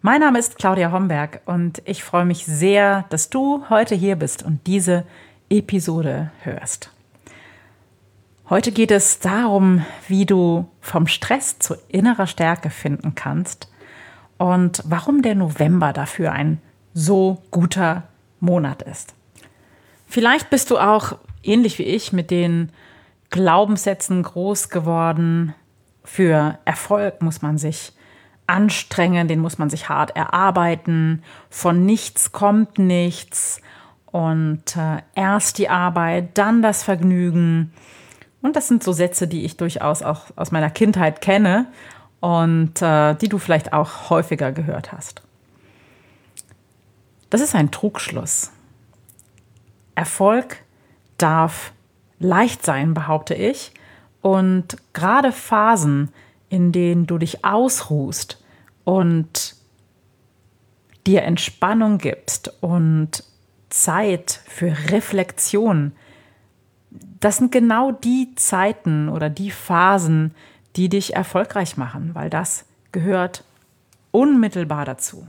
Mein Name ist Claudia Homberg und ich freue mich sehr, dass du heute hier bist und diese Episode hörst. Heute geht es darum, wie du vom Stress zu innerer Stärke finden kannst und warum der November dafür ein so guter Monat ist. Vielleicht bist du auch ähnlich wie ich mit den Glaubenssätzen groß geworden. Für Erfolg muss man sich anstrengen, den muss man sich hart erarbeiten. Von nichts kommt nichts. Und äh, erst die Arbeit, dann das Vergnügen. Und das sind so Sätze, die ich durchaus auch aus meiner Kindheit kenne und äh, die du vielleicht auch häufiger gehört hast. Das ist ein Trugschluss. Erfolg darf leicht sein, behaupte ich. Und gerade Phasen, in denen du dich ausruhst und dir Entspannung gibst und Zeit für Reflexion, das sind genau die Zeiten oder die Phasen, die dich erfolgreich machen, weil das gehört unmittelbar dazu.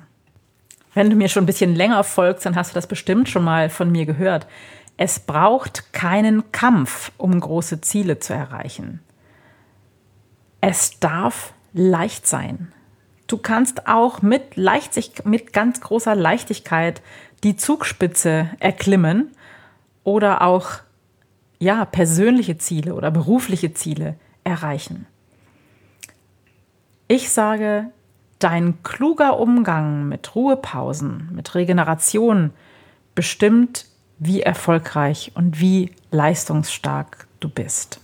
Wenn du mir schon ein bisschen länger folgst, dann hast du das bestimmt schon mal von mir gehört. Es braucht keinen Kampf, um große Ziele zu erreichen. Es darf leicht sein. Du kannst auch mit, Leichtig mit ganz großer Leichtigkeit die Zugspitze erklimmen oder auch ja, persönliche Ziele oder berufliche Ziele erreichen. Ich sage, Dein kluger Umgang mit Ruhepausen, mit Regeneration bestimmt, wie erfolgreich und wie leistungsstark du bist.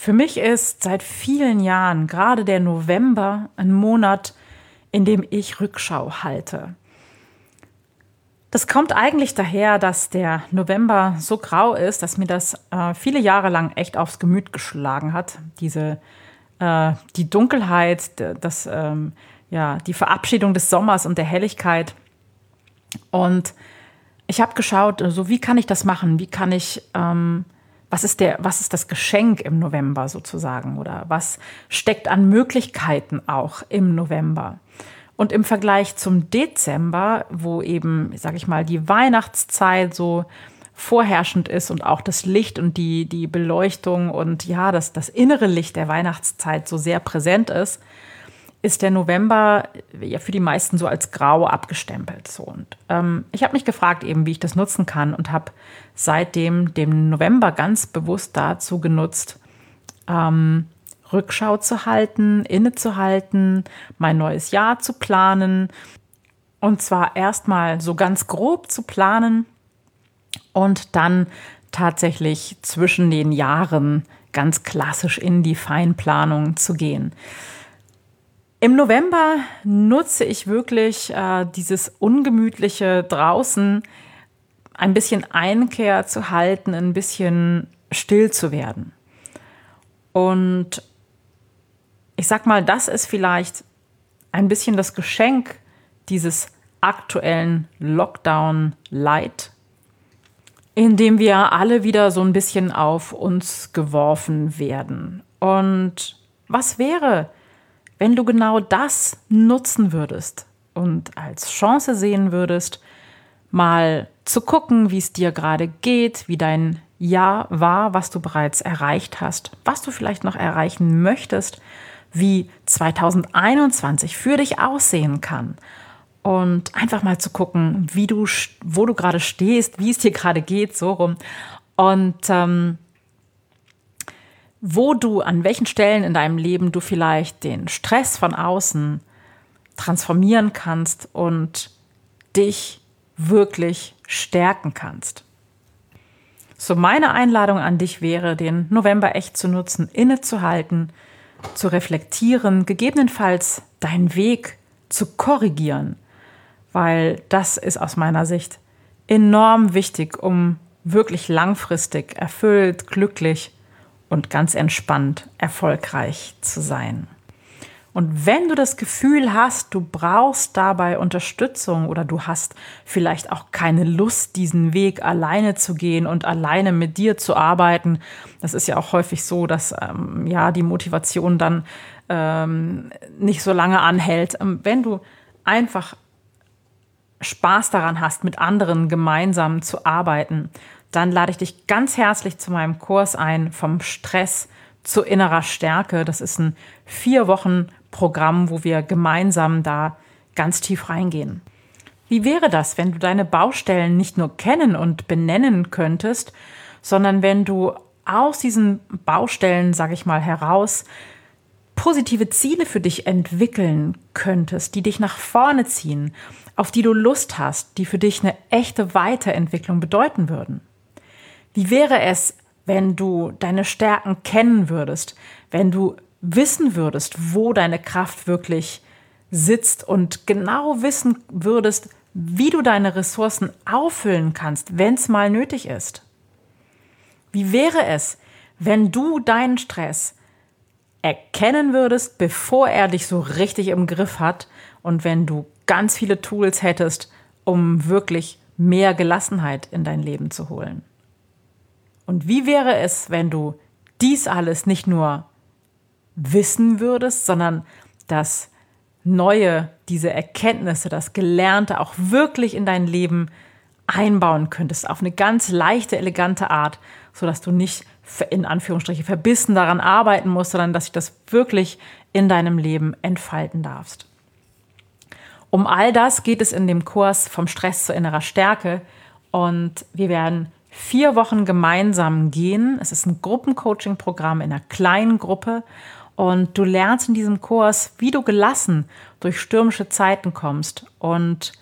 Für mich ist seit vielen Jahren gerade der November ein Monat, in dem ich Rückschau halte. Das kommt eigentlich daher, dass der November so grau ist, dass mir das äh, viele Jahre lang echt aufs Gemüt geschlagen hat. Diese äh, die Dunkelheit, das, ähm, ja, die Verabschiedung des Sommers und der Helligkeit. Und ich habe geschaut, so also wie kann ich das machen? Wie kann ich, ähm, was ist der, was ist das Geschenk im November sozusagen? Oder was steckt an Möglichkeiten auch im November? Und im Vergleich zum Dezember, wo eben, sag ich mal, die Weihnachtszeit so vorherrschend ist und auch das Licht und die, die Beleuchtung und ja, das, das innere Licht der Weihnachtszeit so sehr präsent ist, ist der November ja für die meisten so als grau abgestempelt. So. Und ähm, ich habe mich gefragt, eben, wie ich das nutzen kann und habe seitdem den November ganz bewusst dazu genutzt, ähm, Rückschau zu halten, innezuhalten, mein neues Jahr zu planen. Und zwar erstmal so ganz grob zu planen, und dann tatsächlich zwischen den Jahren ganz klassisch in die Feinplanung zu gehen. Im November nutze ich wirklich äh, dieses ungemütliche draußen ein bisschen Einkehr zu halten, ein bisschen still zu werden. Und ich sag mal, das ist vielleicht ein bisschen das Geschenk dieses aktuellen Lockdown Light in dem wir alle wieder so ein bisschen auf uns geworfen werden. Und was wäre, wenn du genau das nutzen würdest und als Chance sehen würdest, mal zu gucken, wie es dir gerade geht, wie dein Jahr war, was du bereits erreicht hast, was du vielleicht noch erreichen möchtest, wie 2021 für dich aussehen kann und einfach mal zu gucken, wie du, wo du gerade stehst, wie es dir gerade geht, so rum. Und ähm, wo du, an welchen Stellen in deinem Leben du vielleicht den Stress von außen transformieren kannst und dich wirklich stärken kannst. So meine Einladung an dich wäre, den November echt zu nutzen, innezuhalten, zu reflektieren, gegebenenfalls deinen Weg zu korrigieren, weil das ist aus meiner Sicht enorm wichtig, um wirklich langfristig erfüllt, glücklich und ganz entspannt erfolgreich zu sein. Und wenn du das Gefühl hast, du brauchst dabei Unterstützung oder du hast vielleicht auch keine Lust, diesen Weg alleine zu gehen und alleine mit dir zu arbeiten, das ist ja auch häufig so, dass ähm, ja die Motivation dann ähm, nicht so lange anhält. Ähm, wenn du einfach Spaß daran hast, mit anderen gemeinsam zu arbeiten, dann lade ich dich ganz herzlich zu meinem Kurs ein vom Stress zu innerer Stärke. Das ist ein vier Wochen Programm, wo wir gemeinsam da ganz tief reingehen. Wie wäre das, wenn du deine Baustellen nicht nur kennen und benennen könntest, sondern wenn du aus diesen Baustellen, sage ich mal, heraus positive Ziele für dich entwickeln könntest, die dich nach vorne ziehen, auf die du Lust hast, die für dich eine echte Weiterentwicklung bedeuten würden? Wie wäre es, wenn du deine Stärken kennen würdest, wenn du wissen würdest, wo deine Kraft wirklich sitzt und genau wissen würdest, wie du deine Ressourcen auffüllen kannst, wenn es mal nötig ist? Wie wäre es, wenn du deinen Stress erkennen würdest, bevor er dich so richtig im Griff hat und wenn du ganz viele Tools hättest, um wirklich mehr Gelassenheit in dein Leben zu holen? Und wie wäre es, wenn du dies alles nicht nur wissen würdest, sondern das Neue, diese Erkenntnisse, das Gelernte auch wirklich in dein Leben einbauen könntest, auf eine ganz leichte, elegante Art, sodass du nicht in Anführungsstriche verbissen daran arbeiten musst, sondern dass sich das wirklich in deinem Leben entfalten darfst. Um all das geht es in dem Kurs vom Stress zur innerer Stärke und wir werden vier Wochen gemeinsam gehen. Es ist ein Gruppencoaching-Programm in einer kleinen Gruppe und du lernst in diesem Kurs, wie du gelassen durch stürmische Zeiten kommst und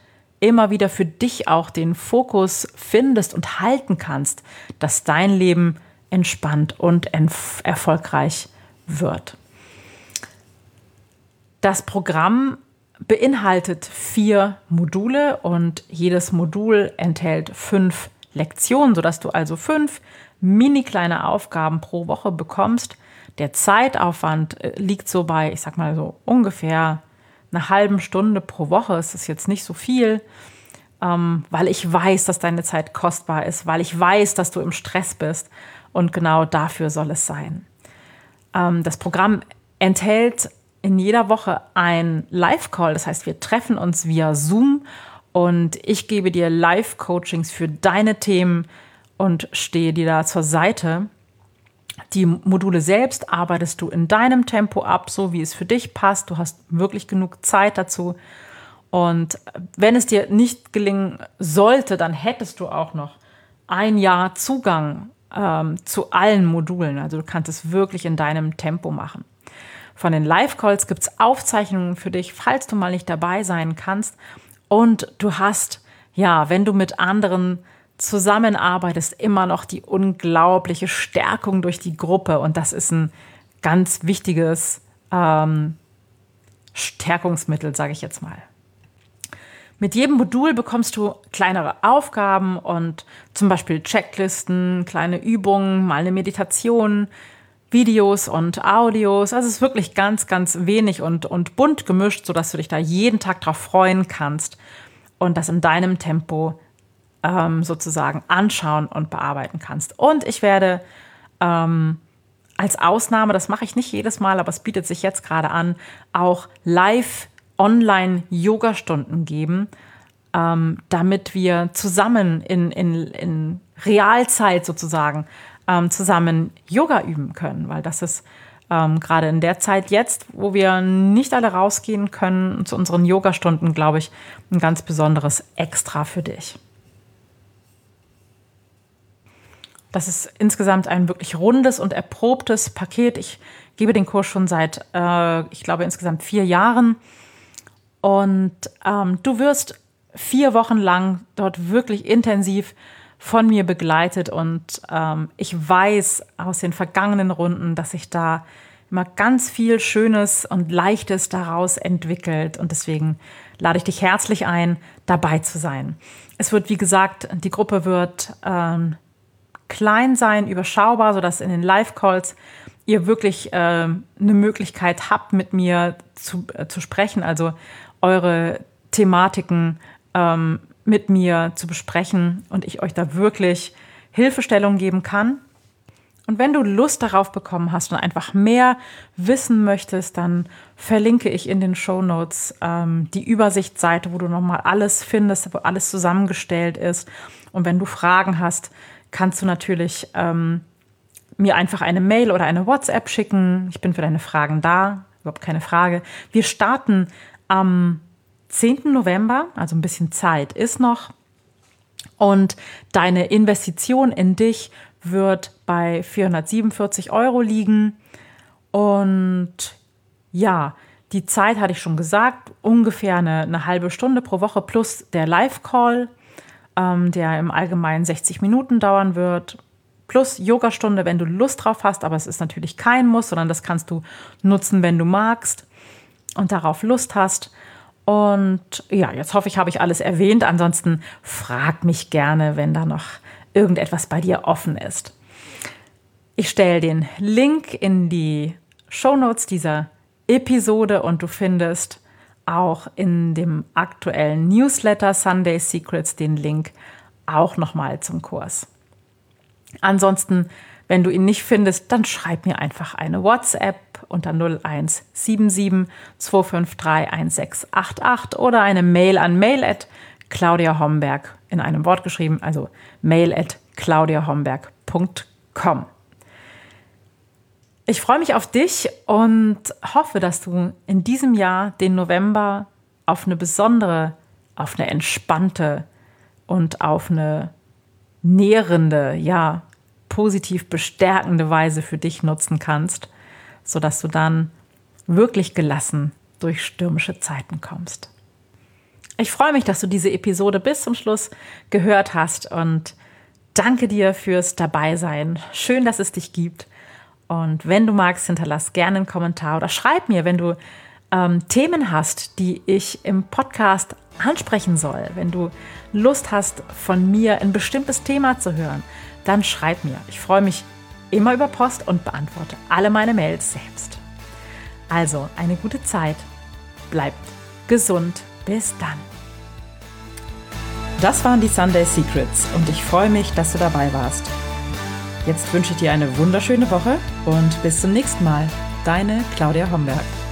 immer wieder für dich auch den Fokus findest und halten kannst, dass dein Leben entspannt und erfolgreich wird. Das Programm beinhaltet vier Module und jedes Modul enthält fünf Lektionen, sodass du also fünf mini kleine Aufgaben pro Woche bekommst, der Zeitaufwand äh, liegt so bei, ich sag mal so ungefähr einer halben Stunde pro Woche. Es ist jetzt nicht so viel, ähm, weil ich weiß, dass deine Zeit kostbar ist, weil ich weiß, dass du im Stress bist. Und genau dafür soll es sein. Ähm, das Programm enthält in jeder Woche ein Live-Call. Das heißt, wir treffen uns via Zoom und ich gebe dir Live-Coachings für deine Themen und stehe dir da zur Seite. Die Module selbst arbeitest du in deinem Tempo ab, so wie es für dich passt. Du hast wirklich genug Zeit dazu. Und wenn es dir nicht gelingen sollte, dann hättest du auch noch ein Jahr Zugang ähm, zu allen Modulen. Also du kannst es wirklich in deinem Tempo machen. Von den Live-Calls gibt es Aufzeichnungen für dich, falls du mal nicht dabei sein kannst. Und du hast, ja, wenn du mit anderen zusammenarbeitest, immer noch die unglaubliche Stärkung durch die Gruppe. Und das ist ein ganz wichtiges ähm, Stärkungsmittel, sage ich jetzt mal. Mit jedem Modul bekommst du kleinere Aufgaben und zum Beispiel Checklisten, kleine Übungen, mal eine Meditation, Videos und Audios. Also es ist wirklich ganz, ganz wenig und, und bunt gemischt, sodass du dich da jeden Tag drauf freuen kannst und das in deinem Tempo ähm, sozusagen anschauen und bearbeiten kannst. Und ich werde ähm, als Ausnahme, das mache ich nicht jedes Mal, aber es bietet sich jetzt gerade an, auch live online Yoga-Stunden geben, ähm, damit wir zusammen in, in, in Realzeit sozusagen ähm, zusammen Yoga üben können, weil das ist ähm, gerade in der Zeit jetzt, wo wir nicht alle rausgehen können, zu unseren Yoga-Stunden, glaube ich, ein ganz besonderes Extra für dich. Das ist insgesamt ein wirklich rundes und erprobtes Paket. Ich gebe den Kurs schon seit, äh, ich glaube, insgesamt vier Jahren. Und ähm, du wirst vier Wochen lang dort wirklich intensiv von mir begleitet. Und ähm, ich weiß aus den vergangenen Runden, dass sich da immer ganz viel Schönes und Leichtes daraus entwickelt. Und deswegen lade ich dich herzlich ein, dabei zu sein. Es wird, wie gesagt, die Gruppe wird ähm, klein sein, überschaubar, sodass in den Live-Calls ihr wirklich äh, eine Möglichkeit habt, mit mir zu, äh, zu sprechen, also eure Thematiken ähm, mit mir zu besprechen und ich euch da wirklich Hilfestellung geben kann. Und wenn du Lust darauf bekommen hast und einfach mehr wissen möchtest, dann verlinke ich in den Show Notes ähm, die Übersichtsseite, wo du nochmal alles findest, wo alles zusammengestellt ist. Und wenn du Fragen hast, kannst du natürlich ähm, mir einfach eine Mail oder eine WhatsApp schicken. Ich bin für deine Fragen da, überhaupt keine Frage. Wir starten am 10. November, also ein bisschen Zeit ist noch. Und deine Investition in dich wird bei 447 Euro liegen. Und ja, die Zeit hatte ich schon gesagt, ungefähr eine, eine halbe Stunde pro Woche plus der Live-Call, ähm, der im Allgemeinen 60 Minuten dauern wird. Plus Yogastunde, wenn du Lust drauf hast, aber es ist natürlich kein Muss, sondern das kannst du nutzen, wenn du magst und darauf Lust hast. Und ja, jetzt hoffe ich, habe ich alles erwähnt. Ansonsten frag mich gerne, wenn da noch irgendetwas bei dir offen ist. Ich stelle den Link in die Show Notes dieser Episode und du findest auch in dem aktuellen Newsletter Sunday Secrets den Link auch nochmal zum Kurs. Ansonsten, wenn du ihn nicht findest, dann schreib mir einfach eine Unter 0177 253 1688 oder eine Mail an mail at Claudia Homberg in einem Wort geschrieben, also mail at claudiahomberg.com. Ich freue mich auf dich und hoffe, dass du in diesem Jahr den November auf eine besondere, auf eine entspannte und auf eine nährende, ja, positiv bestärkende Weise für dich nutzen kannst, sodass du dann wirklich gelassen durch stürmische Zeiten kommst. Ich freue mich, dass du diese Episode bis zum Schluss gehört hast und danke dir fürs Dabeisein. Schön, dass es dich gibt. Und wenn du magst, hinterlass gerne einen Kommentar oder schreib mir, wenn du ähm, Themen hast, die ich im Podcast ansprechen soll. Wenn du Lust hast, von mir ein bestimmtes Thema zu hören, dann schreib mir. Ich freue mich immer über Post und beantworte alle meine Mails selbst. Also eine gute Zeit. Bleibt gesund. Bis dann. Das waren die Sunday Secrets und ich freue mich, dass du dabei warst. Jetzt wünsche ich dir eine wunderschöne Woche und bis zum nächsten Mal. Deine Claudia Homberg.